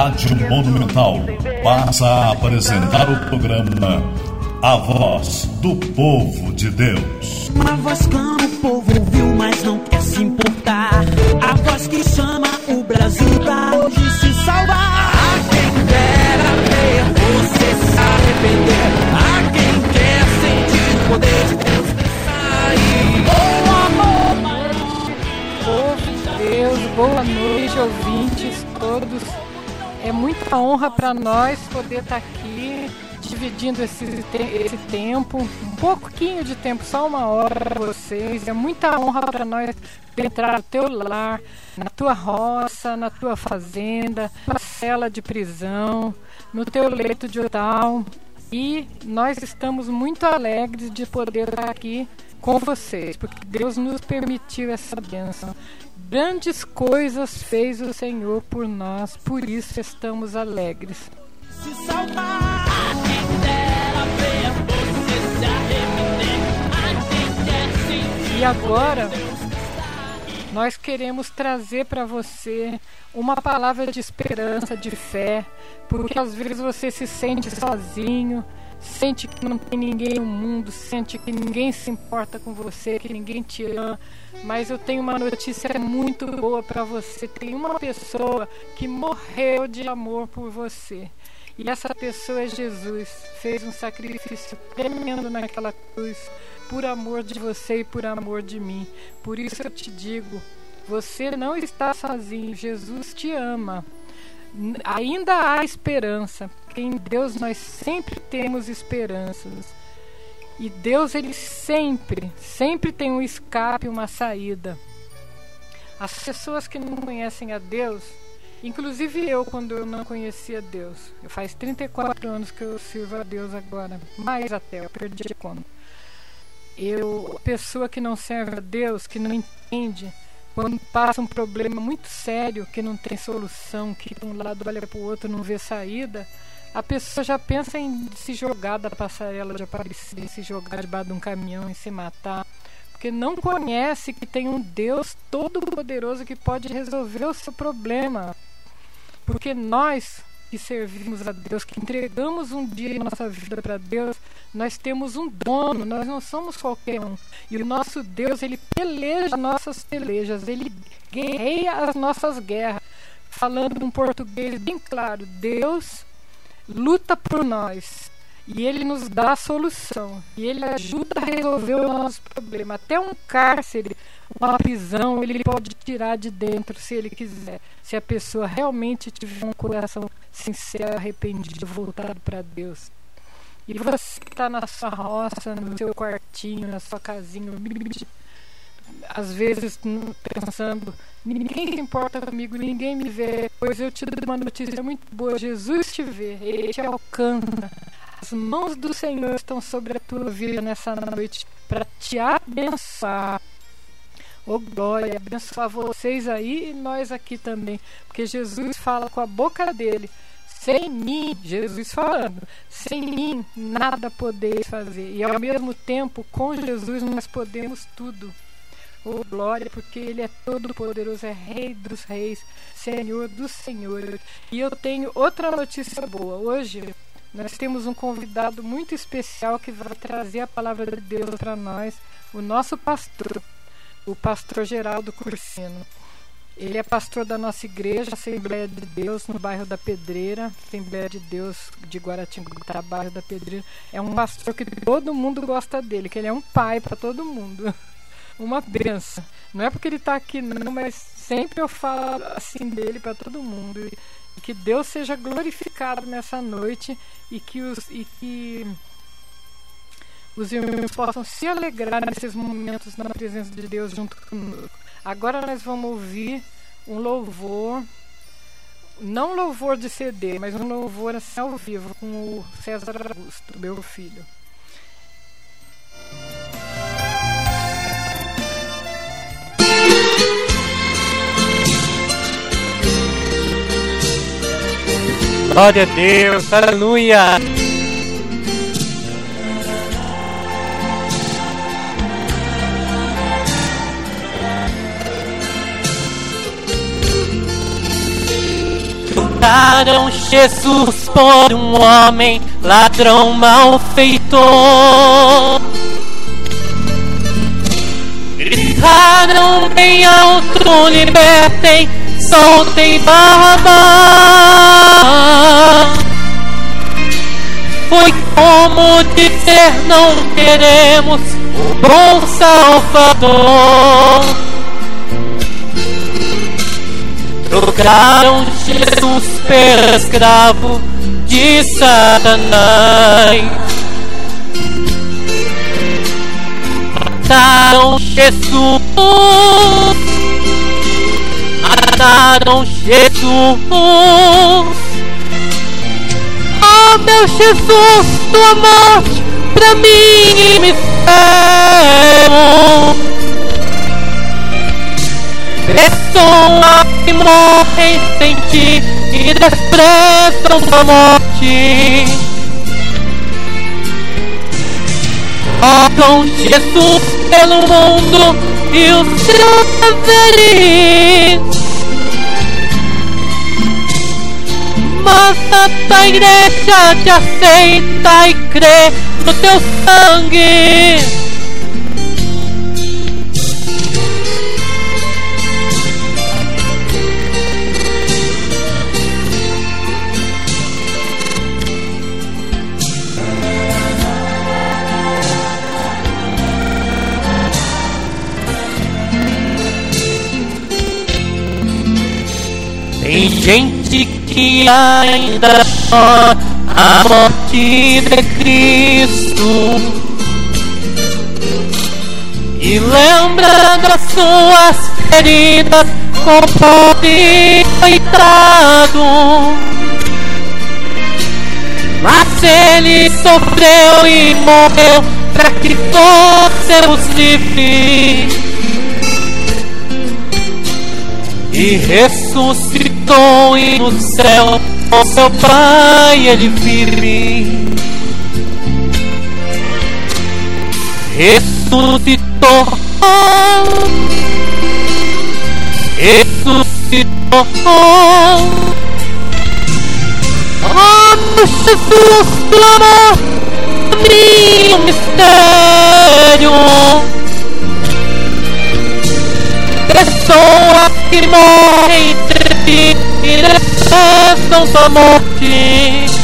Rádio Monumental passa a apresentar o programa A Voz do Povo de Deus. Uma voz clama, o povo ouviu, mas não quer se importar. A voz que chama o Brasil pra hoje se salvar. A quem dera ver você se arrepender. A quem quer sentir o poder de Deus sair. Oh, amor, Povo de Deus, boa noite, ouvintes todos. É muita honra para nós poder estar aqui dividindo esse, te esse tempo, um pouquinho de tempo, só uma hora para vocês. É muita honra para nós entrar no teu lar, na tua roça, na tua fazenda, na cela de prisão, no teu leito de hospital. E nós estamos muito alegres de poder estar aqui com vocês, porque Deus nos permitiu essa bênção. Grandes coisas fez o Senhor por nós, por isso estamos alegres. se salvar. E agora nós queremos trazer para você uma palavra de esperança, de fé, porque às vezes você se sente sozinho, sente que não tem ninguém no mundo, sente que ninguém se importa com você, que ninguém te ama. Mas eu tenho uma notícia muito boa para você. Tem uma pessoa que morreu de amor por você. E essa pessoa é Jesus. Fez um sacrifício tremendo naquela cruz por amor de você e por amor de mim. Por isso eu te digo, você não está sozinho. Jesus te ama. Ainda há esperança. Porque em Deus nós sempre temos esperanças. E Deus ele sempre, sempre tem um escape, uma saída. As pessoas que não conhecem a Deus, inclusive eu quando eu não conhecia Deus, eu faz 34 anos que eu sirvo a Deus agora, mais até, eu perdi a conta. Eu, pessoa que não serve a Deus, que não entende, quando passa um problema muito sério, que não tem solução, que de um lado olha para o outro não vê saída, a pessoa já pensa em se jogar da passarela de Aparecida, em se jogar debaixo de um caminhão, em se matar, porque não conhece que tem um Deus todo-poderoso que pode resolver o seu problema. Porque nós que servimos a Deus, que entregamos um dia nossa vida para Deus, nós temos um dono, nós não somos qualquer um. E o nosso Deus, ele peleja nossas pelejas, ele guerreia as nossas guerras. Falando um português bem claro, Deus luta por nós e ele nos dá a solução e ele ajuda a resolver o nosso problema. Até um cárcere, uma prisão, ele pode tirar de dentro se ele quiser. Se a pessoa realmente tiver um coração sincero, arrependido, voltado para Deus. E você está na sua roça, no seu quartinho, na sua casinha, às vezes pensando, ninguém se importa comigo, ninguém me vê, pois eu te dou uma notícia muito boa, Jesus te vê, Ele te alcança. As mãos do Senhor estão sobre a tua vida nessa noite para te abençoar. Ô glória, abençoar vocês aí e nós aqui também, porque Jesus fala com a boca dele. Sem mim, Jesus falando, sem mim nada podeis fazer. E ao mesmo tempo, com Jesus nós podemos tudo. Oh, glória, porque Ele é todo poderoso, é Rei dos Reis, Senhor dos Senhores. E eu tenho outra notícia boa. Hoje nós temos um convidado muito especial que vai trazer a palavra de Deus para nós, o nosso pastor, o pastor Geraldo Cursino. Ele é pastor da nossa igreja, Assembleia de Deus, no bairro da Pedreira, Assembleia de Deus de Guaratinguetá, bairro da Pedreira. É um pastor que todo mundo gosta dele, que ele é um pai para todo mundo. Uma benção. Não é porque ele está aqui, não, mas sempre eu falo assim dele para todo mundo. E que Deus seja glorificado nessa noite e que os, e que os irmãos possam se alegrar nesses momentos na presença de Deus junto conosco. Agora nós vamos ouvir um louvor, não louvor de CD, mas um louvor assim ao vivo com o César Augusto, meu filho. Glória a Deus, aleluia! trocaram Jesus por um homem ladrão malfeitor. Gritaram bem alto, libertem, soltem Barrabás. Foi como dizer não queremos o bom Salvador. Trocaram Jesus pelo escravo de Satanás. Mataram Jesus. Mataram Jesus. Oh meu Jesus, tua morte pra mim me espero. Pessoas que morrem sem ti e desprezam a morte. Colocam Jesus pelo mundo e os seus deveres. Mas a tua igreja te aceita e crê no teu sangue. Tem gente que ainda chora a morte de Cristo e lembra das suas feridas com pobre coitado. Mas ele sofreu e morreu para que fôssemos livres. e ressuscitou e no céu com seu Pai ele vive. Ressuscitou, ressuscitou. Oh, Jesus, amor, meu mistério pessoas que morrem e detestam sua morte.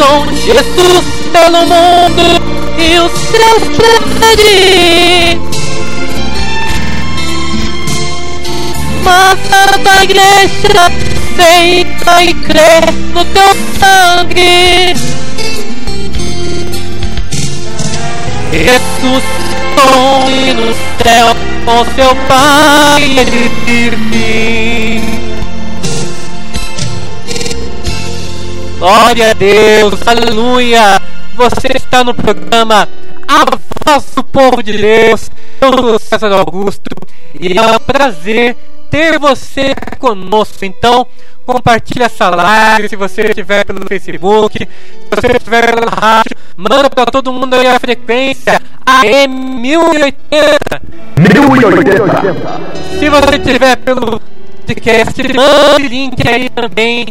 Com Jesus pelo mundo e os preferir. Mas a igreja aceita e crê no teu sangue. Jesus e no céu com seu Pai ele firme. Glória a Deus, aleluia! Você está no programa A Voz do Povo de Deus. Eu sou César Augusto e é um prazer ter você conosco. Então, compartilhe essa live se você estiver pelo Facebook, se você estiver pela rádio, manda para todo mundo aí a frequência AM 1080. 1080. Se você estiver pelo podcast, mande link aí também.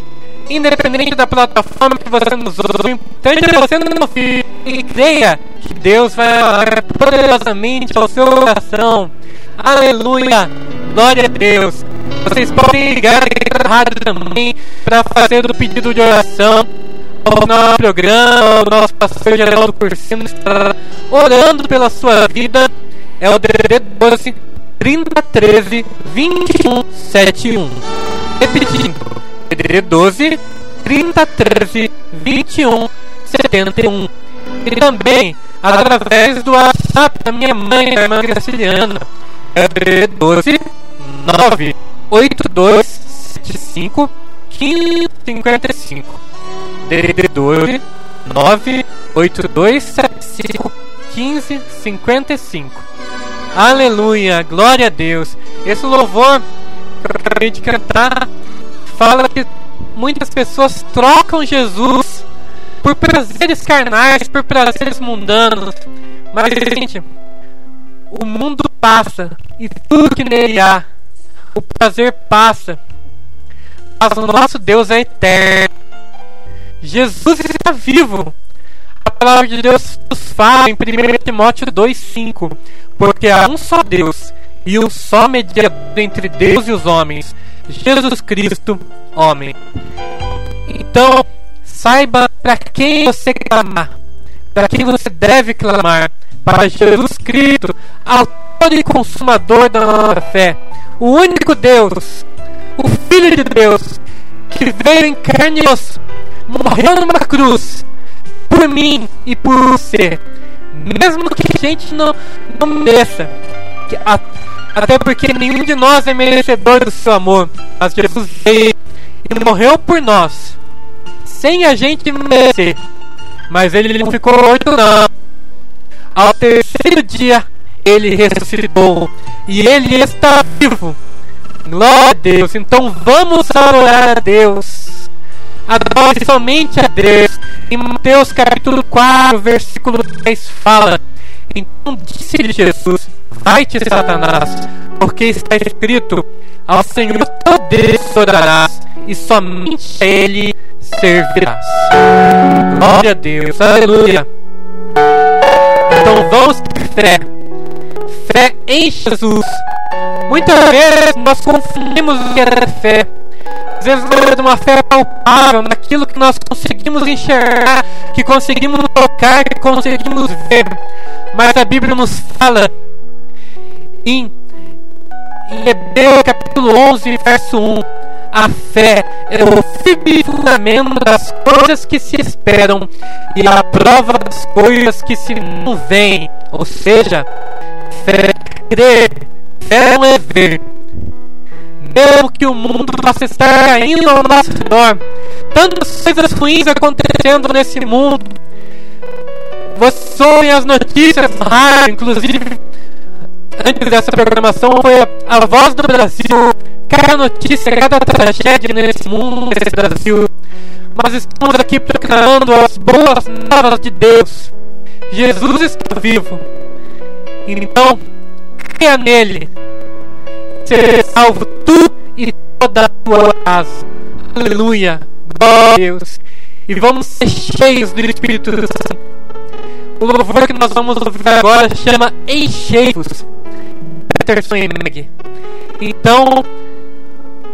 Independente da plataforma que você nos ouve, esteja você no feed e creia que Deus vai falar poderosamente ao seu coração. Aleluia! Glória a Deus! Vocês podem ligar aqui na rádio também para fazer o pedido de oração. O nosso programa, o nosso pastor Geraldo Cursino está orando pela sua vida. É o DDD 12 3013 2171. Repetindo, DDD 12 3013 2171. E também através do WhatsApp da minha mãe, a irmã Graciliana. É o DDD 12 9 8275 1555 DDD 12 98275 1555 Aleluia, glória a Deus. Esse louvor que eu acabei de cantar fala que muitas pessoas trocam Jesus por prazeres carnais, por prazeres mundanos. Mas, gente, o mundo passa e tudo que nele há o prazer passa, mas o nosso Deus é eterno. Jesus está vivo. A palavra de Deus nos fala em 1 Timóteo 2,5: Porque há um só Deus e um só mediador entre Deus e os homens, Jesus Cristo, homem. Então, saiba para quem você clamar, para quem você deve clamar, para Jesus Cristo, autor e consumador da nossa fé, o único Deus, o Filho de Deus, que veio em carne e osso, morreu numa cruz, por mim e por você, mesmo que a gente não, não mereça, que, a, até porque nenhum de nós é merecedor do seu amor, mas Jesus veio e morreu por nós, sem a gente merecer, mas ele não ficou morto não. Ao terceiro dia, ele ressuscitou e ele está vivo. Glória a Deus. Então vamos adorar a Deus. Adore somente a Deus. Em Mateus capítulo 4, versículo 10 fala: Então disse-lhe Jesus: Vai-te, Satanás, porque está escrito: Ao Senhor teu Deus adorarás, e somente a Ele servirás. Glória a Deus, aleluia. Então vamos ter fé. Fé em Jesus. Muitas vezes nós confundimos o que é fé. Às vezes é uma fé palpável naquilo que nós conseguimos enxergar, que conseguimos tocar, que conseguimos ver. Mas a Bíblia nos fala em, em Hebreus capítulo 11, verso 1. A fé é o firme fundamento das coisas que se esperam e a prova das coisas que se não veem. Ou seja, fé é crer, fé não é ver. Mesmo que o mundo possa estar caindo ao nosso redor, tantas coisas ruins acontecendo nesse mundo. Você ouve as notícias no rádio, inclusive antes dessa programação foi a voz do Brasil cada notícia, cada tragédia nesse mundo, nesse Brasil. Mas estamos aqui proclamando as boas novas de Deus. Jesus está vivo. Então, creia nele. Será salvo tu e toda a tua casa. Aleluia. Glória a Deus. E vamos ser cheios do Espírito Santo. O louvor que nós vamos ouvir agora chama Enchei-vos. Peterson e Meg. Então,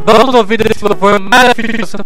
Vamos ouvir esse louvor maravilhoso.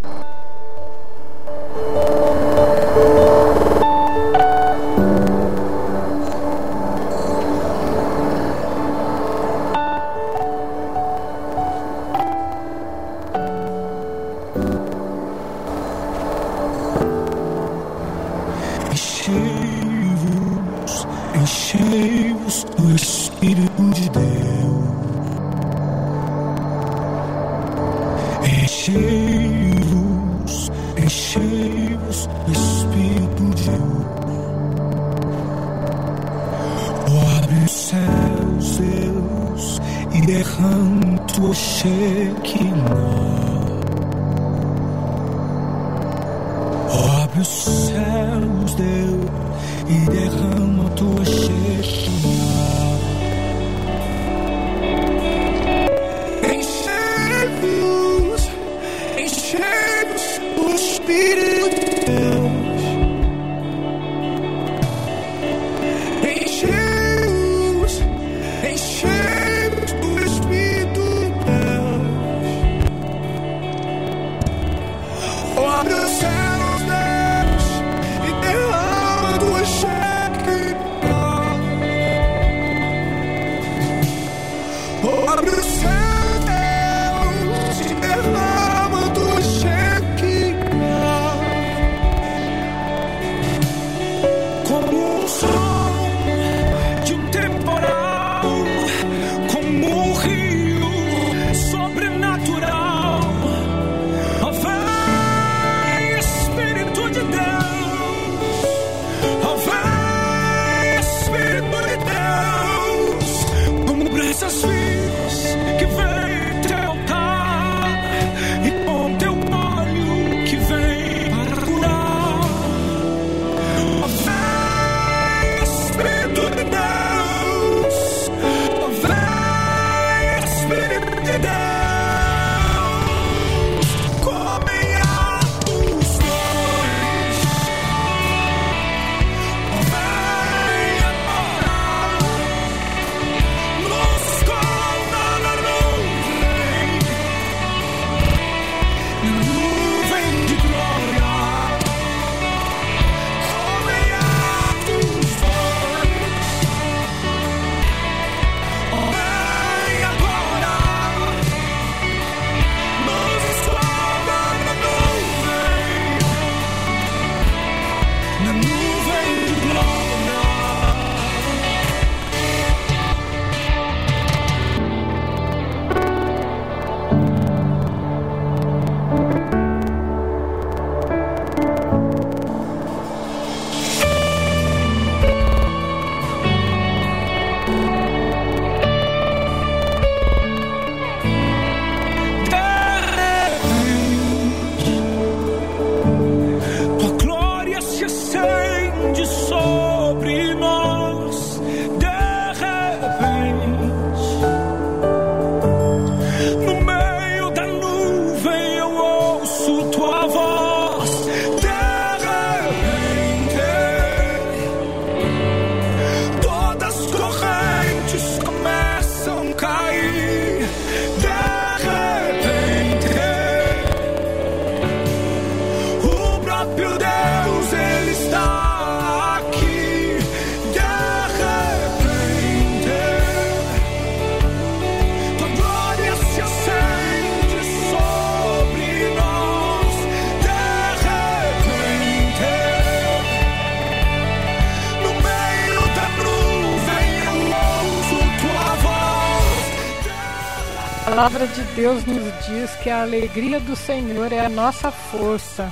Palavra de Deus nos diz que a alegria do Senhor é a nossa força.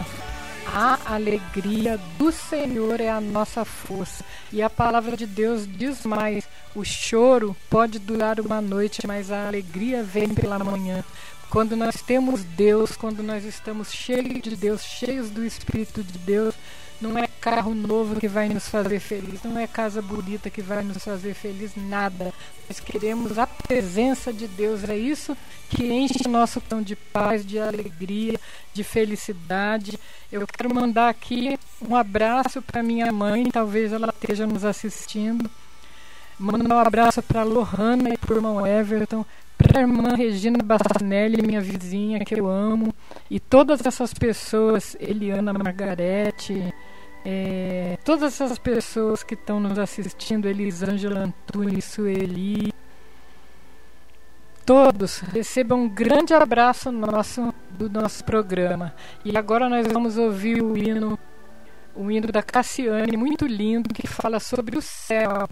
A alegria do Senhor é a nossa força. E a palavra de Deus diz mais: o choro pode durar uma noite, mas a alegria vem pela manhã. Quando nós temos Deus, quando nós estamos cheios de Deus, cheios do Espírito de Deus, não é carro novo que vai nos fazer feliz, não é casa bonita que vai nos fazer feliz, nada. Nós queremos a presença de Deus, é isso que enche nosso coração de paz, de alegria, de felicidade. Eu quero mandar aqui um abraço para minha mãe, talvez ela esteja nos assistindo. Mando um abraço para Lohana e para o irmão Everton, para a irmã Regina Bassanelli, minha vizinha, que eu amo, e todas essas pessoas, Eliana Margarete, é, todas essas pessoas que estão nos assistindo, Elisângela Antunes, Sueli, todos recebam um grande abraço nosso, do nosso programa. E agora nós vamos ouvir o hino, o hino da Cassiane, muito lindo, que fala sobre o céu.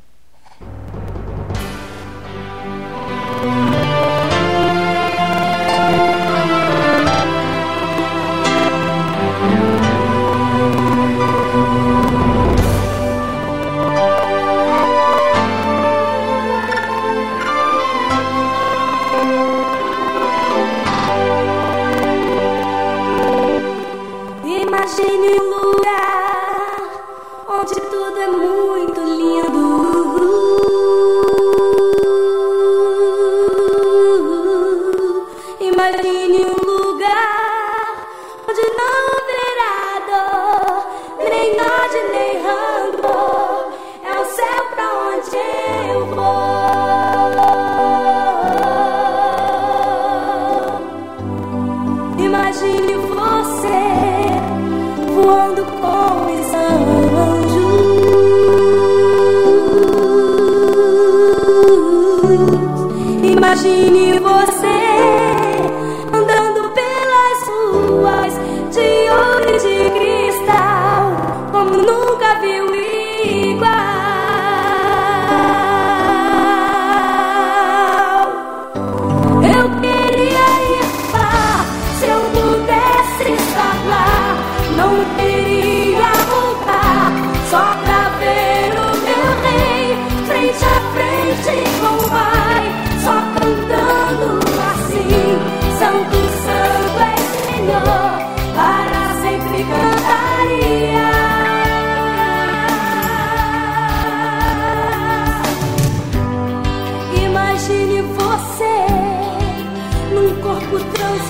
是你我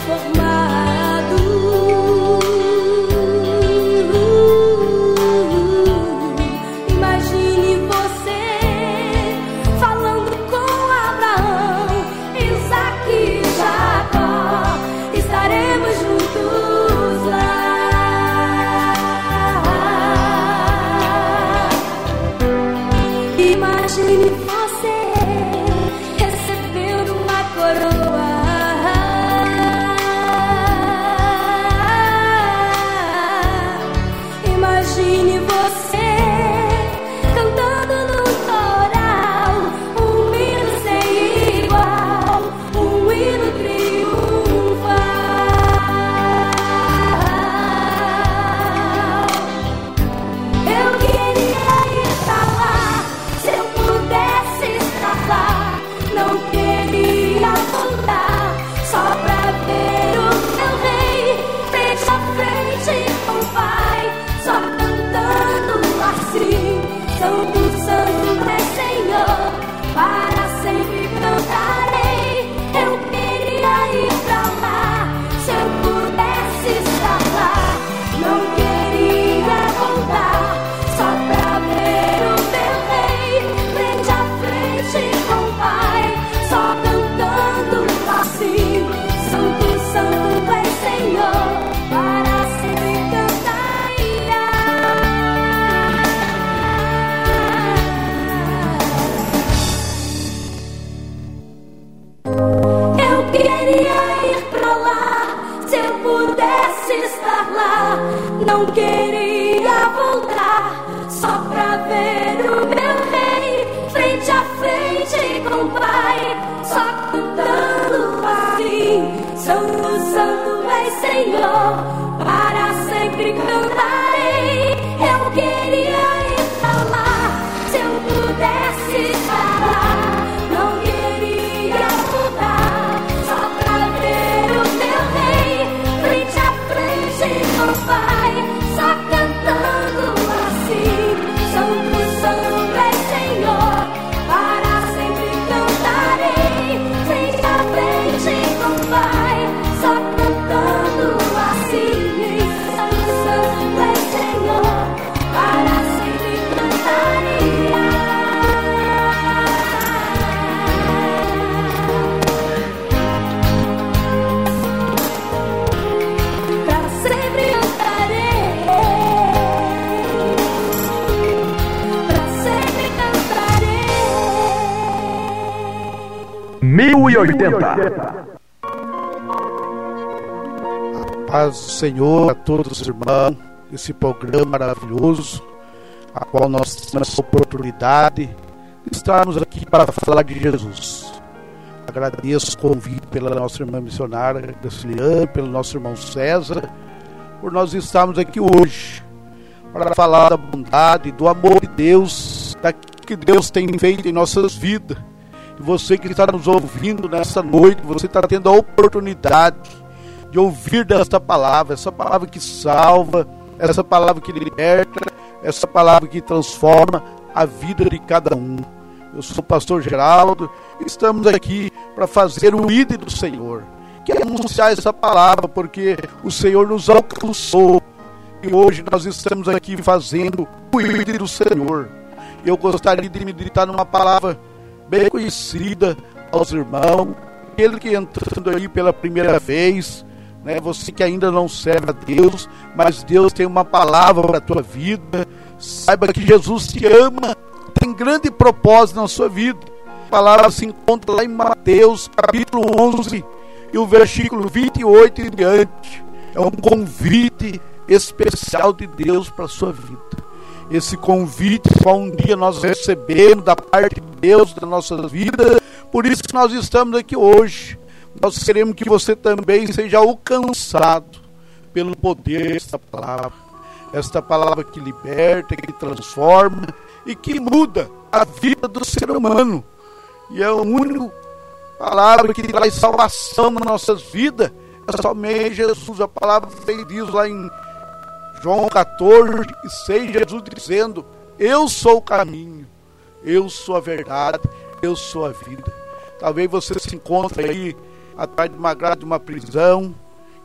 of não queria voltar só pra ver o meu rei frente a frente com o pai, só cantando assim: Santo, Santo é Senhor. 1080. Paz do Senhor a todos os irmãos, esse programa maravilhoso, a qual nós temos essa oportunidade de estarmos aqui para falar de Jesus. Agradeço o convite pela nossa irmã missionária Graciliane, pelo nosso irmão César, por nós estarmos aqui hoje para falar da bondade, do amor de Deus, daquilo que Deus tem feito em nossas vidas. Você que está nos ouvindo nessa noite, você está tendo a oportunidade de ouvir desta palavra, essa palavra que salva, essa palavra que liberta, essa palavra que transforma a vida de cada um. Eu sou o pastor Geraldo e estamos aqui para fazer o ídolo do Senhor. Quero anunciar essa palavra porque o Senhor nos alcançou e hoje nós estamos aqui fazendo o ídolo do Senhor. Eu gostaria de meditar numa palavra bem conhecida aos irmãos, aquele que entrando aí pela primeira vez, né, você que ainda não serve a Deus, mas Deus tem uma palavra para a tua vida. Saiba que Jesus te ama, tem grande propósito na sua vida. A palavra se encontra lá em Mateus, capítulo 11, e o versículo 28 em diante. É um convite especial de Deus para a sua vida. Esse convite só um dia nós recebemos da parte de Deus da nossa vida. Por isso que nós estamos aqui hoje. Nós queremos que você também seja alcançado pelo poder desta palavra. Esta palavra que liberta, que transforma e que muda a vida do ser humano. E é a única palavra que traz salvação nas nossas vidas. É somente Jesus. A palavra diz lá em João 14 e 6, Jesus dizendo: Eu sou o caminho, eu sou a verdade, eu sou a vida. Talvez você se encontre aí atrás de uma grade de uma prisão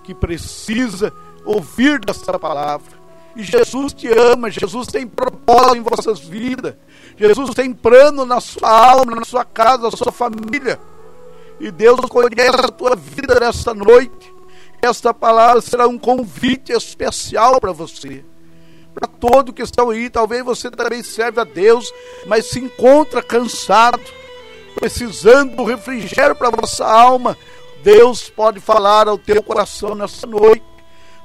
que precisa ouvir dessa palavra. E Jesus te ama, Jesus tem propósito em vossas vidas. Jesus tem plano na sua alma, na sua casa, na sua família. E Deus conhece a tua vida nesta noite. Esta palavra será um convite especial para você. Para todos que estão aí, talvez você também serve a Deus, mas se encontra cansado, precisando do refrigério para a vossa alma. Deus pode falar ao teu coração nessa noite,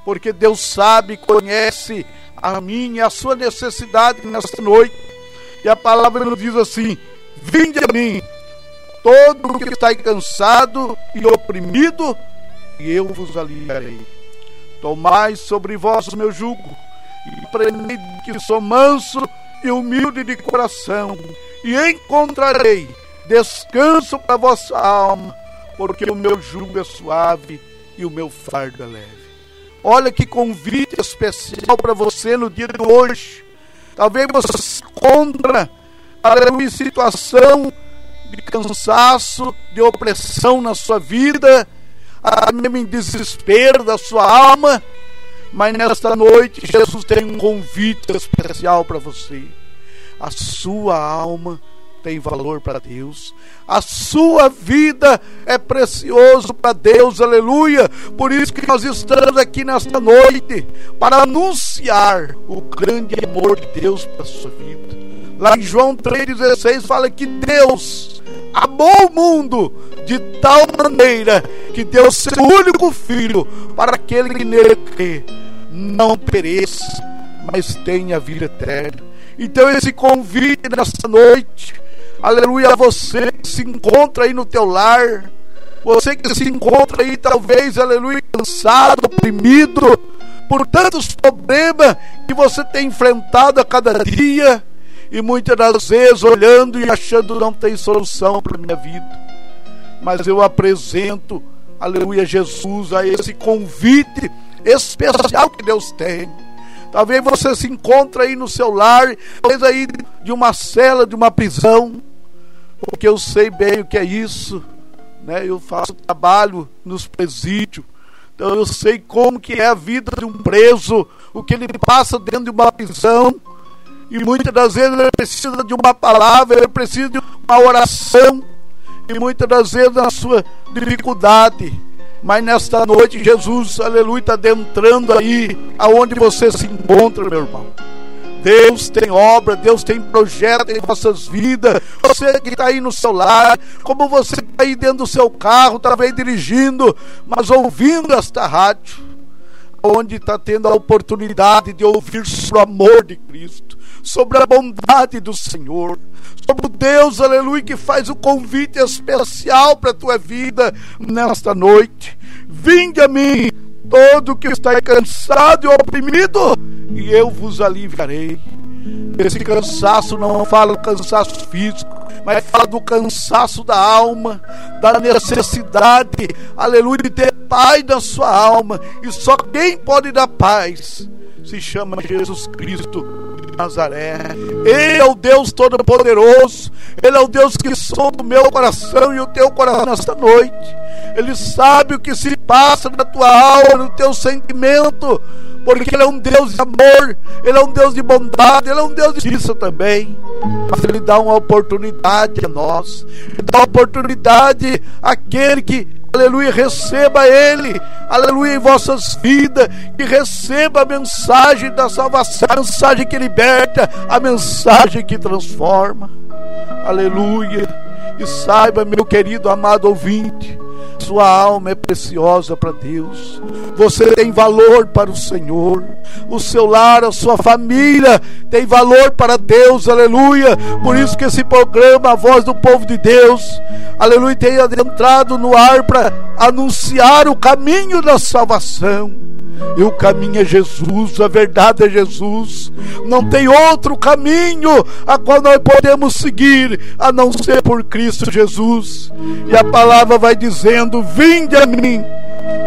porque Deus sabe, conhece a minha e a sua necessidade nessa noite. E a palavra nos diz assim: Vinde a mim, todo que está cansado e oprimido, e eu vos aliviarei. Tomai sobre vós o meu jugo, e aprendei que sou manso e humilde de coração, e encontrarei descanso para vossa alma, porque o meu jugo é suave e o meu fardo é leve. Olha que convite especial para você no dia de hoje. Talvez você se encontra em situação de cansaço, de opressão na sua vida, mesmo em desespero da sua alma, mas nesta noite Jesus tem um convite especial para você. A sua alma tem valor para Deus. A sua vida é precioso para Deus, aleluia. Por isso que nós estamos aqui nesta noite para anunciar o grande amor de Deus para a sua vida. Lá em João 3,16 fala que Deus amou o mundo de tal maneira que deu seu único filho para aquele que nele crê não pereça, mas tenha vida eterna. Então esse convite nessa noite, aleluia, você que se encontra aí no teu lar, você que se encontra aí talvez, aleluia, cansado, oprimido por tantos problemas que você tem enfrentado a cada dia, e muitas das vezes olhando e achando não tem solução para minha vida. Mas eu apresento, aleluia, Jesus, a esse convite especial que Deus tem. Talvez você se encontre aí no seu lar, talvez aí de uma cela, de uma prisão, porque eu sei bem o que é isso, né? Eu faço trabalho nos presídios, então eu sei como que é a vida de um preso, o que ele passa dentro de uma prisão, e muitas das vezes ele precisa de uma palavra, ele precisa de uma oração. E muitas das vezes na sua dificuldade. Mas nesta noite, Jesus, aleluia, está adentrando aí aonde você se encontra, meu irmão. Deus tem obra, Deus tem projeto em vossas vidas. Você que está aí no seu lar, como você está aí dentro do seu carro, talvez dirigindo, mas ouvindo esta rádio, onde está tendo a oportunidade de ouvir o amor de Cristo, sobre a bondade do Senhor, sobre o Deus, aleluia, que faz o convite especial para a tua vida nesta noite. Vinde a mim, todo que está cansado e oprimido, e eu vos aliviarei. Esse cansaço não fala do cansaço físico, mas fala do cansaço da alma, da necessidade, aleluia, de ter paz na sua alma. E só quem pode dar paz se chama Jesus Cristo de Nazaré. Ele é o Deus Todo-Poderoso. Ele é o Deus que sonda o meu coração e o teu coração nesta noite. Ele sabe o que se passa na tua alma, no teu sentimento, porque Ele é um Deus de amor, Ele é um Deus de bondade, Ele é um Deus de justiça também. Mas Ele dá uma oportunidade a nós, Ele dá uma oportunidade àquele que aleluia, receba Ele, aleluia, em vossas vidas, que receba a mensagem da salvação, a mensagem que liberta, a mensagem que transforma, aleluia, e saiba, meu querido amado ouvinte, sua alma é preciosa para Deus. Você tem valor para o Senhor. O seu lar, a sua família tem valor para Deus. Aleluia. Por isso que esse programa, a voz do povo de Deus, aleluia, tem adentrado no ar para anunciar o caminho da salvação. E o caminho é Jesus, a verdade é Jesus. Não tem outro caminho a qual nós podemos seguir a não ser por Cristo Jesus. E a palavra vai dizendo: Vinde a mim,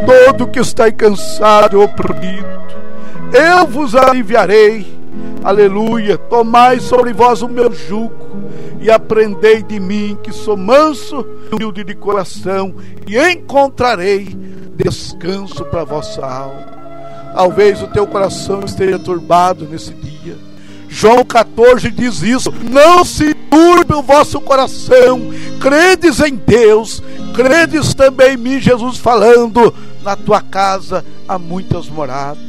todo que está cansado e oprimido, eu vos aliviarei. Aleluia. Tomai sobre vós o meu jugo e aprendei de mim, que sou manso e humilde de coração, e encontrarei descanso para vossa alma. Talvez o teu coração esteja turbado nesse dia. João 14 diz isso: Não se turbe o vosso coração, credes em Deus, credes também em mim, Jesus falando: Na tua casa há muitas moradas,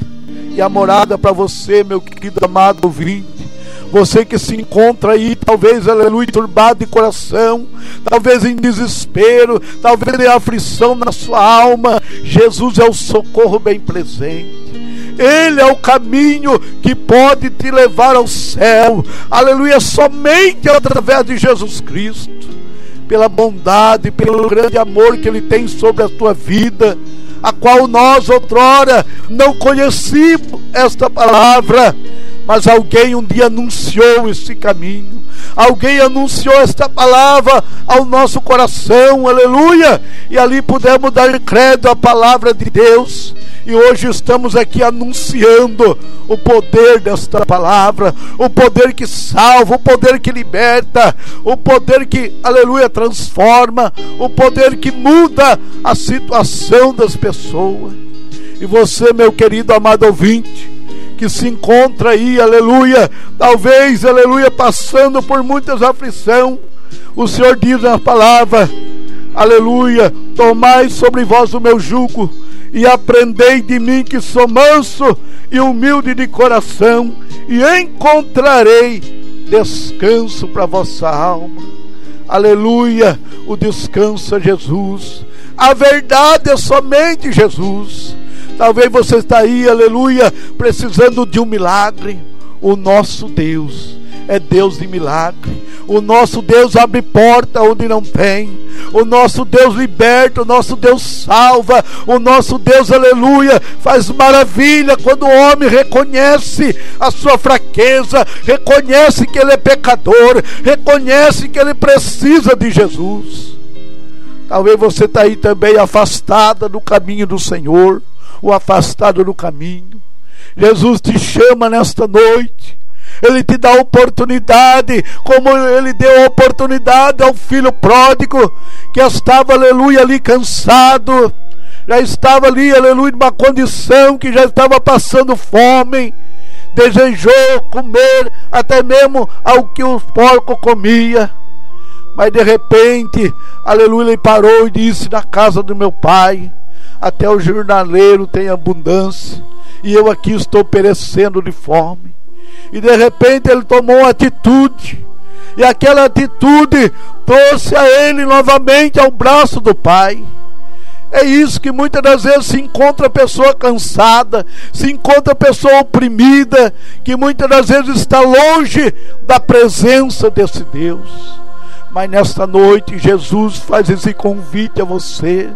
e a morada para você, meu querido amado ouvinte. Você que se encontra aí, talvez, aleluia, turbado de coração, talvez em desespero, talvez em aflição na sua alma, Jesus é o socorro bem presente. Ele é o caminho que pode te levar ao céu. Aleluia, somente através de Jesus Cristo. Pela bondade, pelo grande amor que Ele tem sobre a tua vida, a qual nós outrora não conhecíamos esta palavra, mas alguém um dia anunciou esse caminho. Alguém anunciou esta palavra ao nosso coração, aleluia, e ali pudemos dar crédito à palavra de Deus. E hoje estamos aqui anunciando o poder desta palavra, o poder que salva, o poder que liberta, o poder que, aleluia, transforma, o poder que muda a situação das pessoas. E você, meu querido amado ouvinte, que se encontra aí, aleluia, talvez, aleluia, passando por muitas aflições, o Senhor diz na palavra, aleluia, tomai sobre vós o meu jugo e aprendei de mim que sou manso e humilde de coração, e encontrarei descanso para vossa alma. Aleluia, o descanso é Jesus. A verdade é somente Jesus. Talvez você está aí, aleluia, precisando de um milagre. O nosso Deus é Deus de milagre. O nosso Deus abre porta onde não tem. O nosso Deus liberta, o nosso Deus salva, o nosso Deus, aleluia, faz maravilha quando o homem reconhece a sua fraqueza, reconhece que ele é pecador, reconhece que ele precisa de Jesus. Talvez você está aí também afastada do caminho do Senhor, ou afastado do caminho. Jesus te chama nesta noite ele te dá oportunidade, como Ele deu oportunidade ao filho pródigo, que estava, aleluia, ali cansado, já estava ali, aleluia, numa condição que já estava passando fome, desejou comer até mesmo ao que o porco comia. Mas de repente, aleluia, ele parou e disse: Na casa do meu pai, até o jornaleiro tem abundância, e eu aqui estou perecendo de fome. E de repente ele tomou uma atitude. E aquela atitude trouxe a ele novamente ao braço do Pai. É isso que muitas das vezes se encontra pessoa cansada, se encontra pessoa oprimida, que muitas das vezes está longe da presença desse Deus. Mas nesta noite Jesus faz esse convite a você.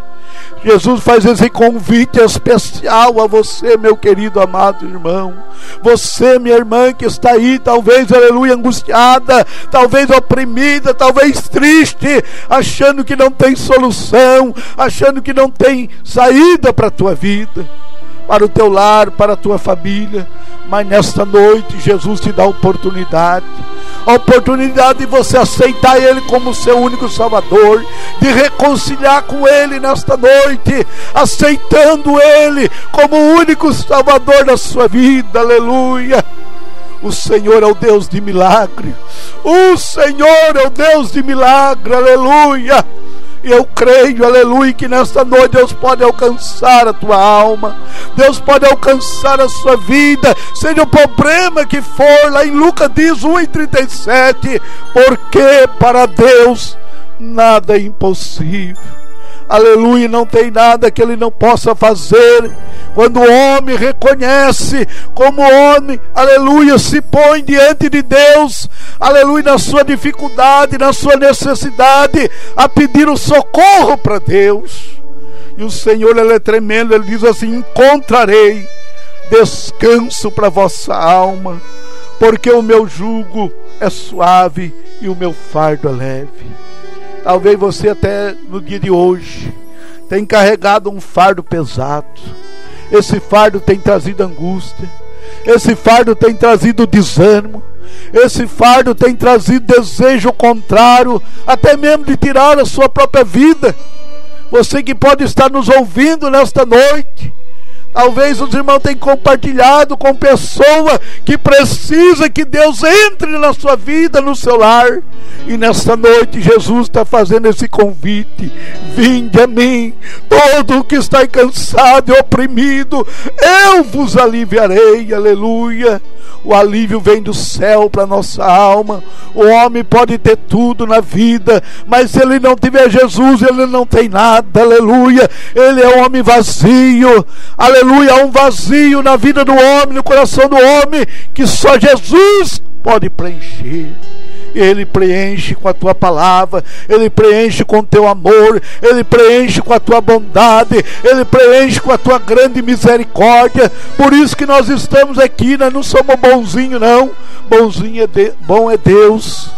Jesus faz esse convite especial a você, meu querido amado irmão. Você, minha irmã, que está aí, talvez, aleluia, angustiada, talvez oprimida, talvez triste, achando que não tem solução, achando que não tem saída para a tua vida, para o teu lar, para a tua família. Mas nesta noite, Jesus te dá oportunidade a oportunidade de você aceitar Ele como seu único Salvador, de reconciliar com Ele nesta noite, aceitando Ele como o único Salvador da sua vida, aleluia. O Senhor é o Deus de milagre, o Senhor é o Deus de milagre, aleluia. E eu creio, aleluia, que nesta noite Deus pode alcançar a tua alma, Deus pode alcançar a sua vida, seja o problema que for, lá em Lucas diz 1,37, porque para Deus nada é impossível. Aleluia, não tem nada que ele não possa fazer. Quando o homem reconhece como homem, aleluia, se põe diante de Deus, aleluia, na sua dificuldade, na sua necessidade, a pedir o socorro para Deus. E o Senhor, ele é tremendo, ele diz assim: Encontrarei descanso para vossa alma, porque o meu jugo é suave e o meu fardo é leve. Talvez você até no dia de hoje tenha carregado um fardo pesado. Esse fardo tem trazido angústia. Esse fardo tem trazido desânimo. Esse fardo tem trazido desejo contrário, até mesmo de tirar a sua própria vida. Você que pode estar nos ouvindo nesta noite, Talvez os irmãos tenham compartilhado com pessoa que precisa que Deus entre na sua vida, no seu lar. E nesta noite Jesus está fazendo esse convite: Vinde a mim, todo que está cansado e oprimido, eu vos aliviarei. Aleluia. O alívio vem do céu para nossa alma. O homem pode ter tudo na vida, mas se ele não tiver Jesus, ele não tem nada. Aleluia. Ele é um homem vazio. Aleluia. Há um vazio na vida do homem, no coração do homem, que só Jesus pode preencher. Ele preenche com a tua palavra, Ele preenche com o teu amor, Ele preenche com a tua bondade, Ele preenche com a tua grande misericórdia. Por isso que nós estamos aqui, nós não somos bonzinhos, não. Bonzinho é de, bom é Deus.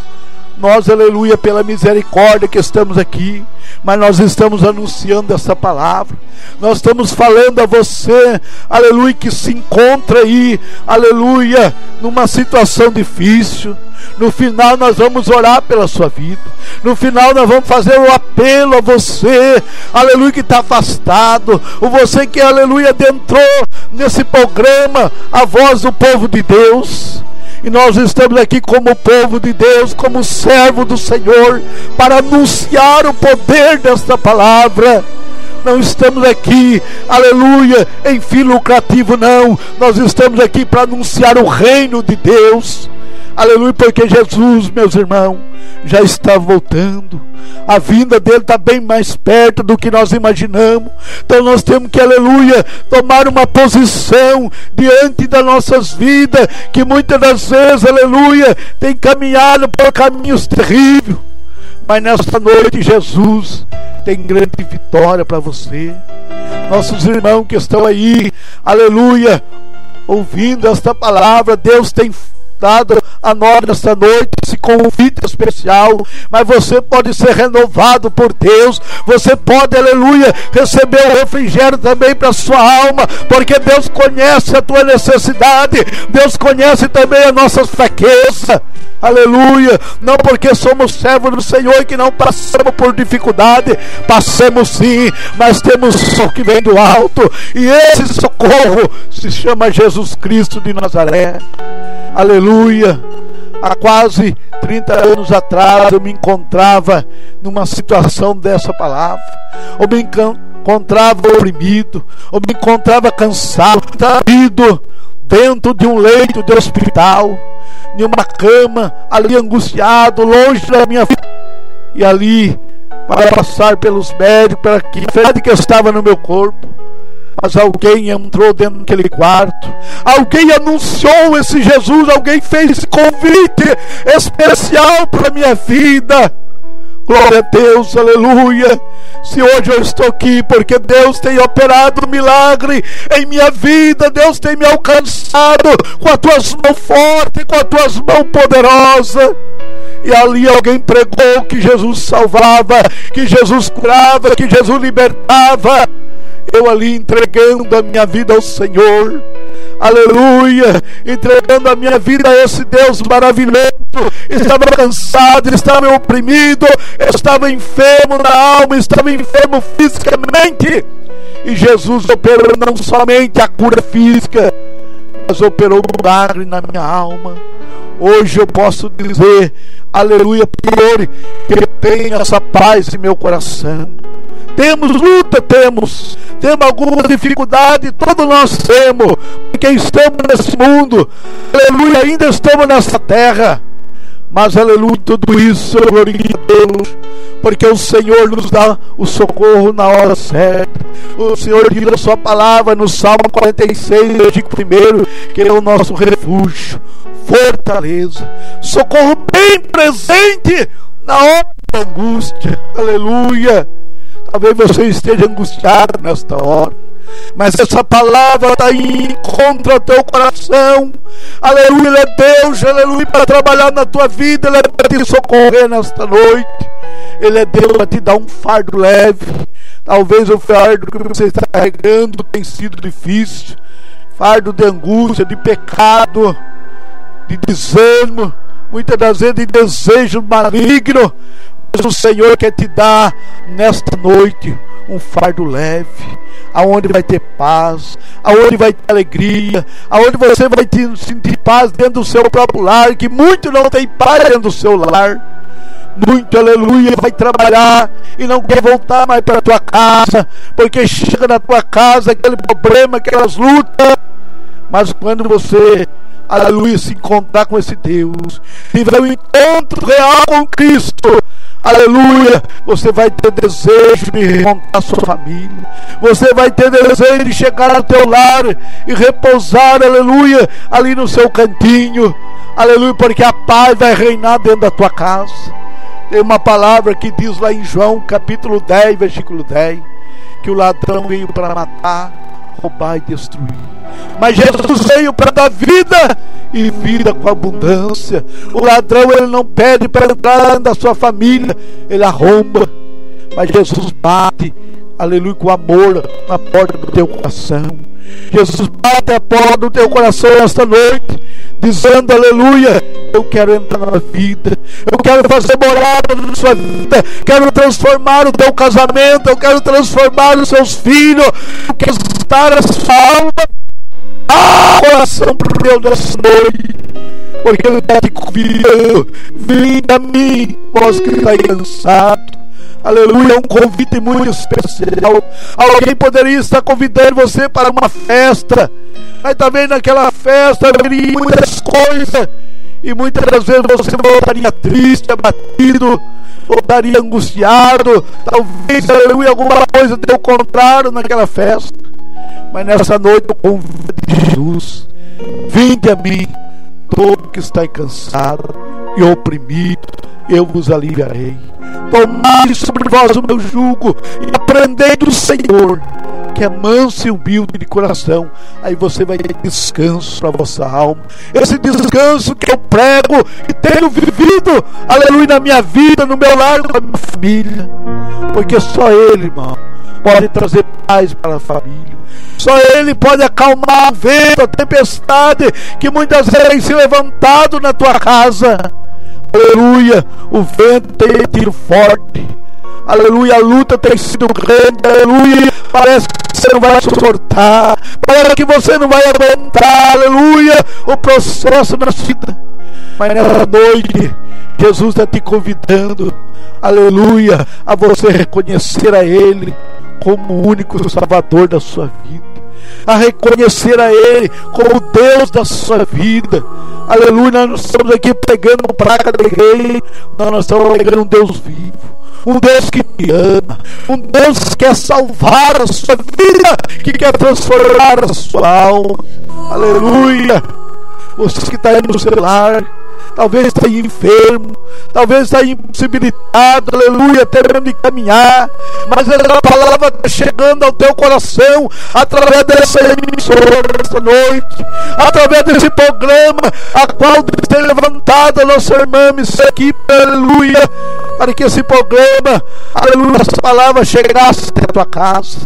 Nós, aleluia, pela misericórdia que estamos aqui, mas nós estamos anunciando essa palavra. Nós estamos falando a você, aleluia, que se encontra aí, aleluia, numa situação difícil no final nós vamos orar pela sua vida. No final nós vamos fazer um apelo a você, aleluia, que está afastado. O você que, aleluia, adentrou nesse programa, a voz do povo de Deus. E nós estamos aqui como povo de Deus, como servo do Senhor, para anunciar o poder desta palavra não estamos aqui, aleluia, em fim lucrativo, não. Nós estamos aqui para anunciar o reino de Deus. Aleluia, porque Jesus, meus irmãos, já está voltando. A vinda dele está bem mais perto do que nós imaginamos. Então nós temos que, aleluia, tomar uma posição diante das nossas vidas, que muitas das vezes, aleluia, tem caminhado por caminhos terríveis. Mas nesta noite, Jesus tem grande vitória para você. Nossos irmãos que estão aí, aleluia, ouvindo esta palavra, Deus tem dado a nós nesta noite esse convite especial, mas você pode ser renovado por Deus, você pode, aleluia, receber o refrigério também para sua alma, porque Deus conhece a tua necessidade, Deus conhece também a nossa fraqueza. Aleluia, não porque somos servos do Senhor que não passamos por dificuldade, passamos sim, mas temos o que vem do alto, e esse socorro se chama Jesus Cristo de Nazaré. Aleluia. Há quase 30 anos atrás eu me encontrava numa situação dessa palavra. Eu me encontrava oprimido, eu me encontrava cansado, traído. dentro de um leito de hospital, em uma cama, ali angustiado, longe da minha e ali para passar pelos médicos, para que que estava no meu corpo. Mas alguém entrou dentro daquele quarto, alguém anunciou esse Jesus, alguém fez esse convite especial para minha vida. Glória a Deus, aleluia. Se hoje eu estou aqui, porque Deus tem operado um milagre em minha vida, Deus tem me alcançado com as tuas mãos fortes, com as tuas mãos poderosas. E ali alguém pregou que Jesus salvava, que Jesus curava, que Jesus libertava. Eu ali entregando a minha vida ao Senhor aleluia, entregando a minha vida a esse Deus maravilhoso. Estava cansado, estava oprimido, estava enfermo na alma, estava enfermo fisicamente. E Jesus operou não somente a cura física, mas operou um milagre na minha alma. Hoje eu posso dizer, aleluia, Senhor, que eu tenho essa paz em meu coração. Temos luta, temos. Temos alguma dificuldade, todos nós temos. Porque estamos nesse mundo. Aleluia, ainda estamos nessa terra. Mas aleluia, tudo isso, glória a Deus, porque o Senhor nos dá o socorro na hora certa. O Senhor diz a sua palavra no Salmo 46, versículo 1, que é o nosso refúgio, fortaleza, socorro bem presente na hora da angústia. Aleluia. Talvez você esteja angustiado nesta hora. Mas essa palavra está aí contra teu coração. Aleluia, Ele é Deus, aleluia, para trabalhar na tua vida, Ele é para te socorrer nesta noite. Ele é Deus para te dar um fardo leve. Talvez o fardo que você está carregando tem sido difícil. Fardo de angústia, de pecado, de desânimo, muitas das vezes de desejo maligno. O Senhor quer te dar nesta noite um fardo leve, aonde vai ter paz, aonde vai ter alegria, aonde você vai te sentir paz dentro do seu próprio lar, que muito não tem paz dentro do seu lar. Muito aleluia, vai trabalhar e não quer voltar mais para tua casa, porque chega na tua casa aquele problema, aquelas lutas. Mas quando você aleluia, se encontrar com esse Deus, tiver um encontro real com Cristo, aleluia, você vai ter desejo de montar sua família, você vai ter desejo de chegar ao teu lar e repousar, aleluia, ali no seu cantinho, aleluia, porque a paz vai reinar dentro da tua casa. Tem uma palavra que diz lá em João capítulo 10, versículo 10, que o ladrão veio para matar, roubar e destruir. Mas Jesus veio para dar vida e vida com abundância. O ladrão ele não pede para entrar na sua família, ele arromba. Mas Jesus bate, aleluia, com amor na porta do teu coração. Jesus bate a porta do teu coração esta noite, dizendo: Aleluia, eu quero entrar na vida, eu quero fazer morada na sua vida, quero transformar o teu casamento, eu quero transformar os seus filhos, eu quero estar a sua alma ah, coração por Deus nessa noite. Porque Ele está te convidando. A mim, vós que está cansado. Aleluia, é um convite muito especial. Alguém poderia estar convidando você para uma festa. Mas também naquela festa haveria muitas coisas. E muitas das vezes você voltaria triste, abatido, voltaria angustiado. Talvez, aleluia, alguma coisa deu contrário naquela festa. Mas nessa noite eu convido Jesus. Vinde a mim, todo que está cansado e oprimido, eu vos aliviarei. Tomai sobre vós o meu jugo e aprendei do Senhor, que é manso e humilde de coração. Aí você vai ter descanso para a vossa alma. Esse descanso que eu prego e tenho vivido, aleluia, na minha vida, no meu lar, na minha família. Porque só Ele, irmão, pode trazer paz para a família. Só Ele pode acalmar o vento, a tempestade que muitas vezes tem se levantado na tua casa. Aleluia, o vento tem tido forte. Aleluia, a luta tem sido grande. Aleluia, parece que você não vai suportar. Parece que você não vai aguentar. Aleluia, o processo na vida. Mas nessa noite, Jesus está te convidando. Aleluia, a você reconhecer a Ele como o único Salvador da sua vida. a reconhecer a Ele como Deus da sua vida. Aleluia, nós estamos aqui pregando praga de rei, nós estamos pregando um Deus vivo um Deus que te ama, um Deus que quer salvar a sua vida, que quer transformar a sua alma. Aleluia. Você que está aí no celular, talvez está enfermo, talvez está impossibilitado, aleluia, mesmo de caminhar, mas a palavra está chegando ao teu coração através dessa emissora esta noite, através desse programa, a qual tem levantado a nossa irmã Miss equipe, aleluia, para que esse programa, aleluia, essa palavra chegasse até a tua casa.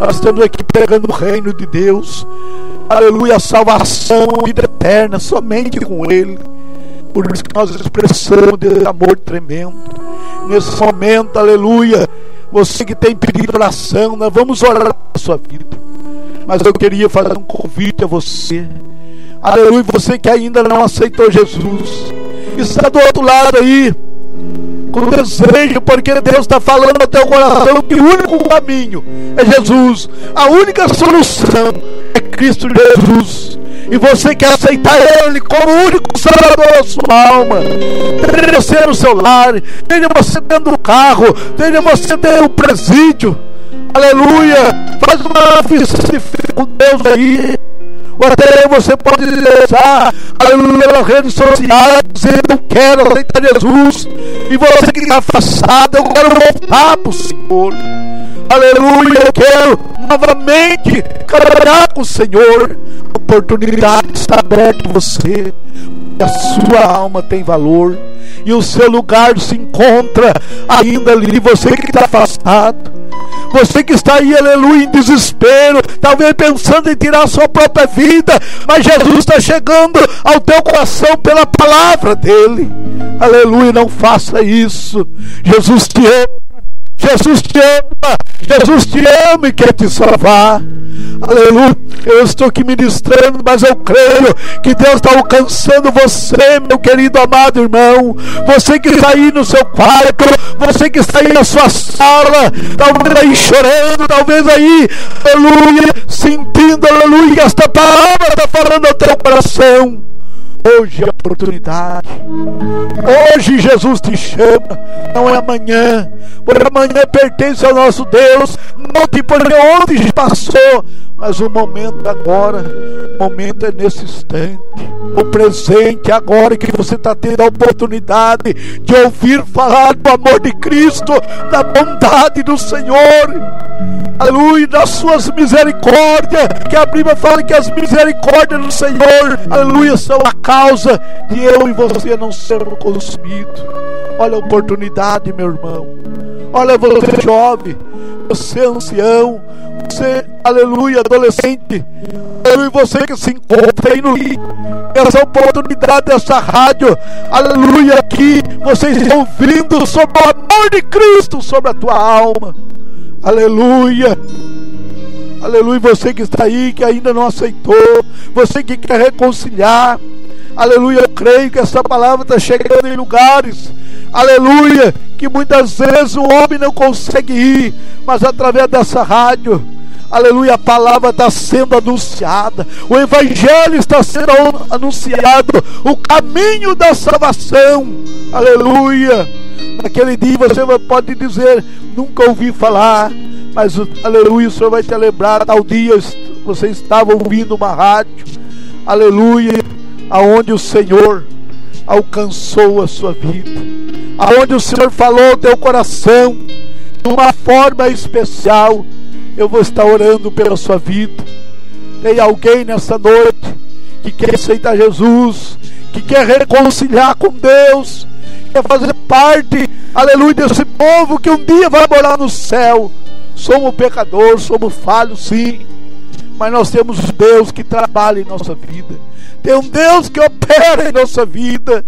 Nós estamos aqui pregando o reino de Deus. Aleluia, a salvação, a vida eterna, somente com Ele. Por isso que nós expressamos de amor tremendo. Nesse momento, aleluia, você que tem pedido oração, nós vamos orar a sua vida. Mas eu queria fazer um convite a você. Aleluia, você que ainda não aceitou Jesus. Está do outro lado aí com desejo, porque Deus está falando no teu coração que o único caminho é Jesus, a única solução é Cristo Jesus. E você quer aceitar Ele como único salvador da sua alma. Tenha você no seu lar, tenha você dentro do carro, tenha você dentro do presídio. Aleluia! Faz uma oficina com Deus aí ou até você pode deixar aleluia, nas redes sociais, dizendo eu quero aceitar Jesus, e você que está afastado, eu quero voltar para o Senhor. Aleluia, eu quero novamente com o Senhor. A oportunidade está aberta a você. A sua alma tem valor e o seu lugar se encontra ainda ali. Você que está afastado, você que está aí, aleluia, em desespero, talvez pensando em tirar a sua própria vida, mas Jesus está chegando ao teu coração pela palavra dele. Aleluia, não faça isso. Jesus te ama. Jesus te ama, Jesus te ama e quer te salvar. Aleluia. Eu estou aqui ministrando, mas eu creio que Deus está alcançando você, meu querido amado irmão. Você que está aí no seu quarto, você que está aí na sua sala, talvez aí chorando, talvez aí, aleluia, sentindo, aleluia, esta palavra está falando ao teu coração. Hoje é a oportunidade. Hoje Jesus te chama. Não é amanhã. Porque amanhã pertence ao nosso Deus. Não te porque onde passou. Mas o momento agora, o momento é nesse instante. O presente agora que você está tendo a oportunidade de ouvir falar do amor de Cristo, da bondade do Senhor. Aleluia, das suas misericórdias. Que a Bíblia fala que as misericórdias do Senhor, aleluia, são a causa de eu e você não sermos consumidos. Olha a oportunidade, meu irmão. Olha você jovem, você ancião, você, aleluia, adolescente, aleluia, você que se encontra aí no essa oportunidade dessa rádio, aleluia, aqui, vocês estão ouvindo sobre o amor de Cristo sobre a tua alma, aleluia. Aleluia, você que está aí, que ainda não aceitou, você que quer reconciliar, aleluia, eu creio que essa palavra está chegando em lugares, aleluia, que muitas vezes o homem não consegue ir, mas através dessa rádio, aleluia, a palavra está sendo anunciada, o evangelho está sendo anunciado, o caminho da salvação, aleluia. Naquele dia você pode dizer, nunca ouvi falar, mas aleluia, o Senhor vai te lembrar, tal dia você estava ouvindo uma rádio, aleluia, aonde o Senhor alcançou a sua vida, aonde o Senhor falou teu coração de uma forma especial. Eu vou estar orando pela sua vida. Tem alguém nessa noite que quer aceitar Jesus, que quer reconciliar com Deus, quer fazer parte, aleluia, desse povo que um dia vai morar no céu. Somos pecadores, somos falhos, sim, mas nós temos Deus que trabalha em nossa vida. Tem um Deus que opera em nossa vida.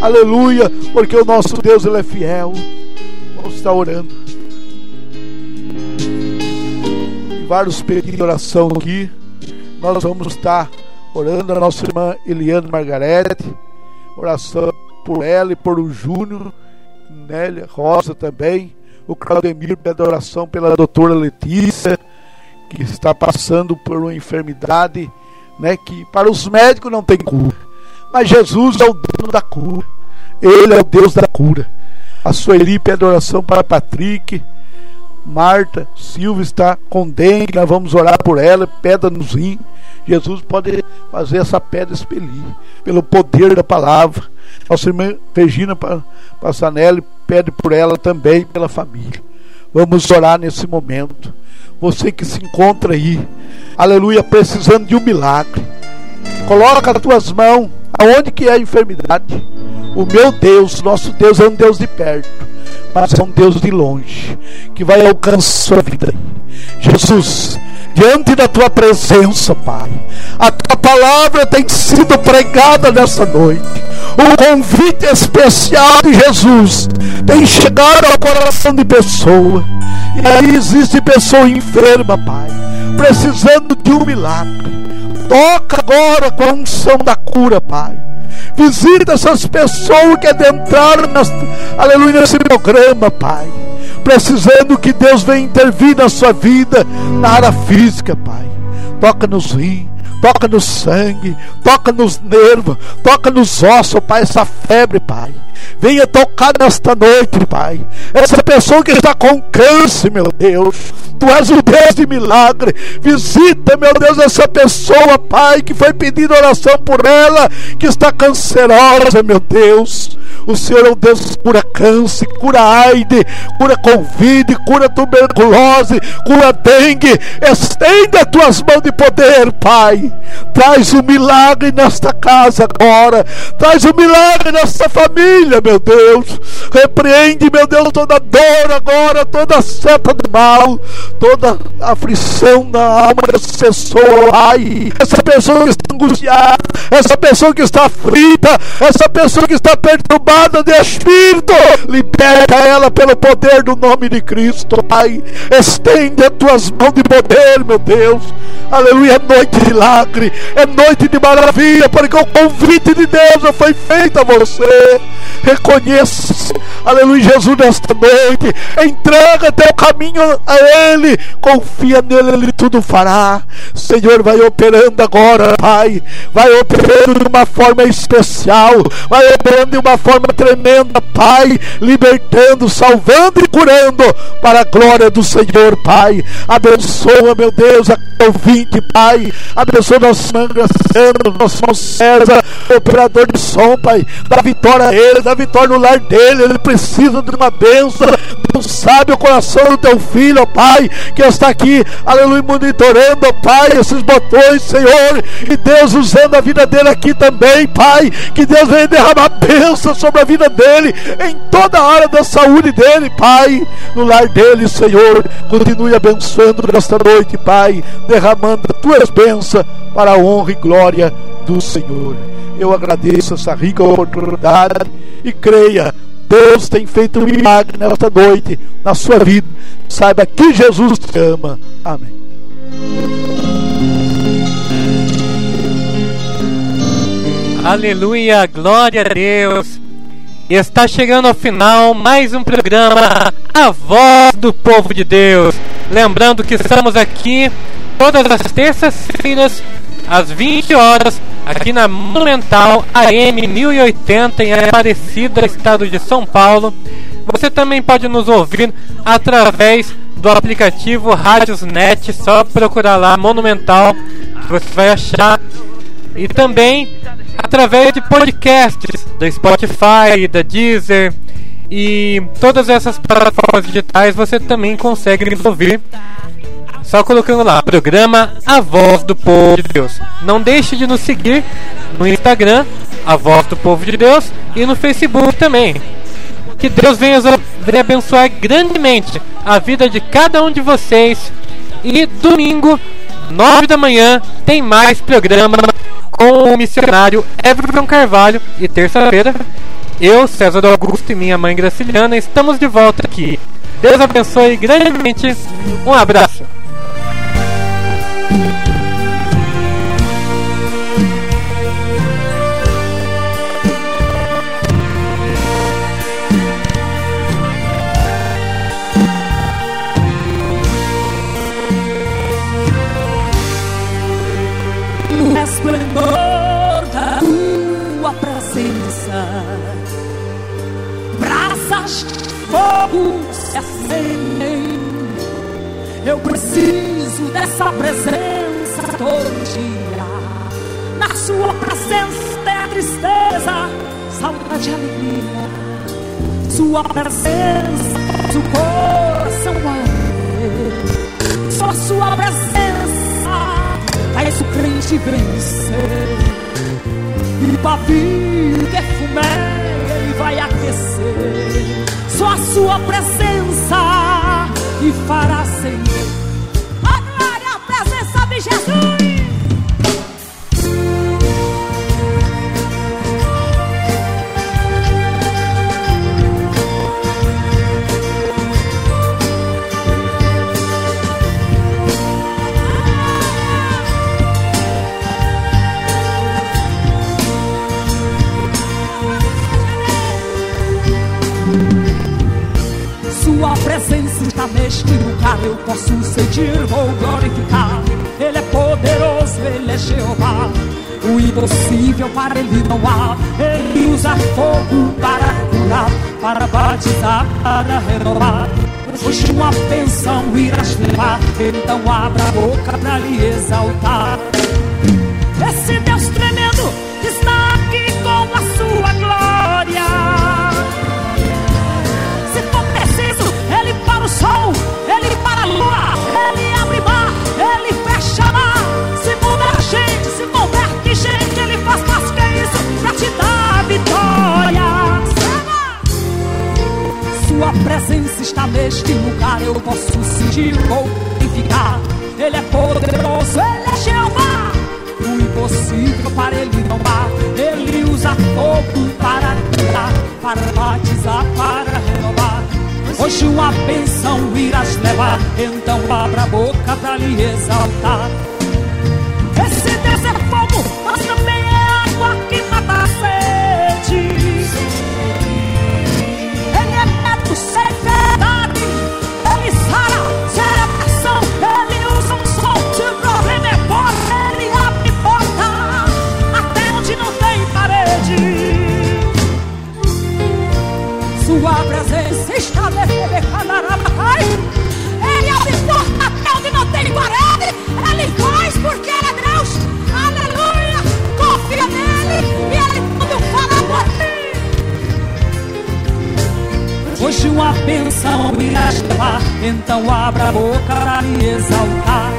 Aleluia, porque o nosso Deus ele é fiel. Vamos estar orando. Vários pedidos de oração aqui. Nós vamos estar orando a nossa irmã Eliane Margarete. Oração por ela e por o Júnior, Nélia Rosa também. O Claudemir pede oração pela doutora Letícia que está passando por uma enfermidade, né, que para os médicos não tem cura. Mas Jesus é o dono da cura. Ele é o Deus da cura. A Sueli pede oração para Patrick. Marta Silva está com dengue, nós vamos orar por ela, pedra nos rins. Jesus pode fazer essa pedra expelir, pelo poder da palavra. Nossa irmã Regina Passanelli pede por ela também, pela família. Vamos orar nesse momento. Você que se encontra aí, aleluia, precisando de um milagre. Coloca as tuas mãos aonde que é a enfermidade. O meu Deus, nosso Deus é um Deus de perto, mas é um Deus de longe, que vai alcançar a vida. Jesus, diante da tua presença, Pai, a tua palavra tem sido pregada nessa noite. O convite especial de Jesus tem chegado ao coração de pessoa. E aí existe pessoa enferma, Pai, precisando de um milagre. Toca agora com a unção da cura, Pai. Visita essas pessoas que adentraram nessa, aleluia, nesse programa, Pai. Precisando que Deus venha intervir na sua vida, na área física, Pai. Toca nos rins toca no sangue, toca nos nervos, toca nos ossos, Pai, essa febre, Pai. Venha tocar nesta noite, Pai. Essa pessoa que está com câncer, meu Deus. Tu és o Deus de milagre. Visita, meu Deus, essa pessoa, Pai, que foi pedindo oração por ela, que está cancerosa, meu Deus. O Senhor é o Deus que cura câncer, cura AIDS, cura Covid, cura tuberculose, cura dengue. Estende as tuas mãos de poder, Pai. Traz o um milagre nesta casa agora. Traz o um milagre nesta família, meu Deus. Repreende, meu Deus, toda dor agora, toda seta do mal, toda aflição na alma dessa pessoa. Ai, essa pessoa que está angustiada, essa pessoa que está aflita, essa pessoa que está perturbada de espírito, liberta ela pelo poder do nome de Cristo. Pai, estende as tuas mãos de poder, meu Deus. Aleluia, é noite de milagre, é noite de maravilha, porque o convite de Deus já foi feito a você. Reconheça, aleluia, Jesus, nesta noite. Entrega teu caminho a Ele, confia nele, Ele tudo fará. Senhor, vai operando agora, Pai, vai operando de uma forma especial, vai operando de uma forma tremenda, Pai, libertando, salvando e curando, para a glória do Senhor, Pai. Abençoa, meu Deus, a ouvinte, Pai. Abençoa nosso mangas, nosso César, operador de som, Pai. Dá vitória a ele, dá vitória no lar dele. Ele precisa de uma bênção. Deus sabe o coração do teu filho, Pai, que está aqui, aleluia, monitorando, Pai, esses botões, Senhor. E Deus usando a vida dele aqui também, Pai. Que Deus venha derramar bênção sobre a vida dele, em toda a área da saúde dele, Pai. No lar dele, Senhor. Continue abençoando nesta noite, Pai. Derramando as tuas bênçãos para a honra e glória do Senhor. Eu agradeço essa rica oportunidade e creia, Deus tem feito um milagre nesta noite na sua vida. Saiba que Jesus te ama. Amém. Aleluia, glória a Deus. Está chegando ao final mais um programa A Voz do Povo de Deus. Lembrando que estamos aqui todas as terças-feiras às 20 horas aqui na Monumental AM 1080 em Aparecida, estado de São Paulo. Você também pode nos ouvir através do aplicativo Rádiosnet, só procurar lá Monumental, você vai achar. E também através de podcasts da Spotify, da Deezer e todas essas plataformas digitais você também consegue nos ouvir. Só colocando lá, programa A Voz do Povo de Deus. Não deixe de nos seguir no Instagram, A Voz do Povo de Deus, e no Facebook também. Que Deus venha, abençoar grandemente a vida de cada um de vocês. E domingo, 9 da manhã, tem mais programa com o missionário Everton Carvalho. E terça-feira, eu, César Augusto e minha mãe Graciliana estamos de volta aqui. Deus abençoe grandemente. Um abraço. Dessa presença todo dia. Na sua presença tem a tristeza, saudade e alegria. Sua presença faz o coração arder. Só sua presença faz o crente vencer. E o pavio defumé ele vai aquecer. Só a sua presença e fará sentir. Eu posso sentir, vou glorificar. Ele é poderoso, ele é Jeová. O impossível para ele não há. Ele usa fogo para curar, para batizar, para renovar. Hoje uma bênção irás levar, então abra a boca para lhe exaltar. Esse Deus tremendo batizar, para renovar. Hoje uma bênção irás levar, então abra a boca para lhe exaltar. Hoje uma bênção irá levar, então abra a boca para me exaltar.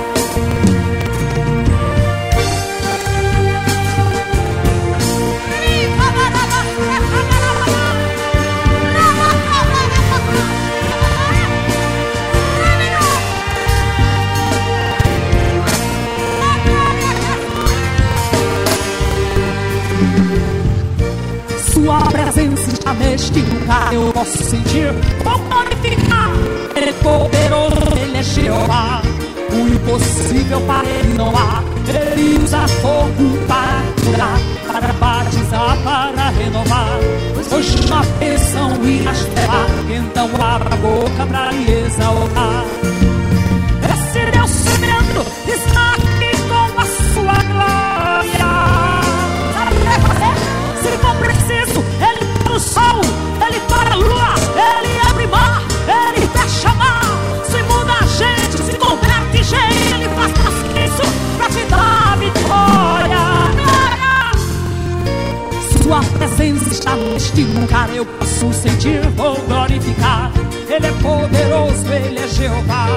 Neste lugar, eu posso sentir, vou glorificar. Ele é poderoso, ele é Jeová. O impossível para ele não há. Ele usa fogo para curar, para batizar, para renovar. Hoje uma bênção irás levar, então abra a boca para lhe exaltar. Esse Deus tremendo está aqui com a sua glória. Sabe o que vai fazer? Se for preciso, o sol, ele para a lua, ele abre mar, ele fecha mar. Se muda a gente, se converte gente, ele faz isso pra te dar vitória. Sua presença está neste lugar, eu posso sentir, vou glorificar. Ele é poderoso, ele é Jeová.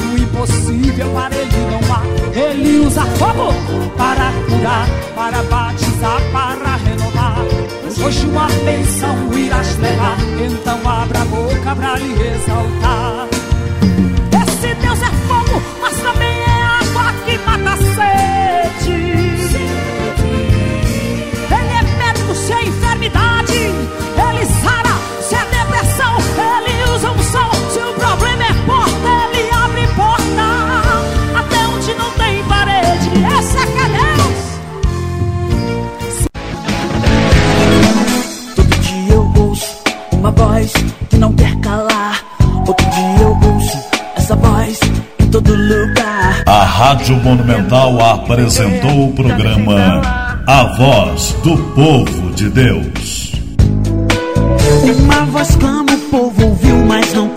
O impossível para ele não há. Ele usa fogo para curar, para batizar, para renovar. Hoje uma bênção irás levar, então abra a boca para lhe exaltar. Rádio Monumental apresentou o programa A Voz do Povo de Deus. Uma voz clama, o povo ouviu, mas não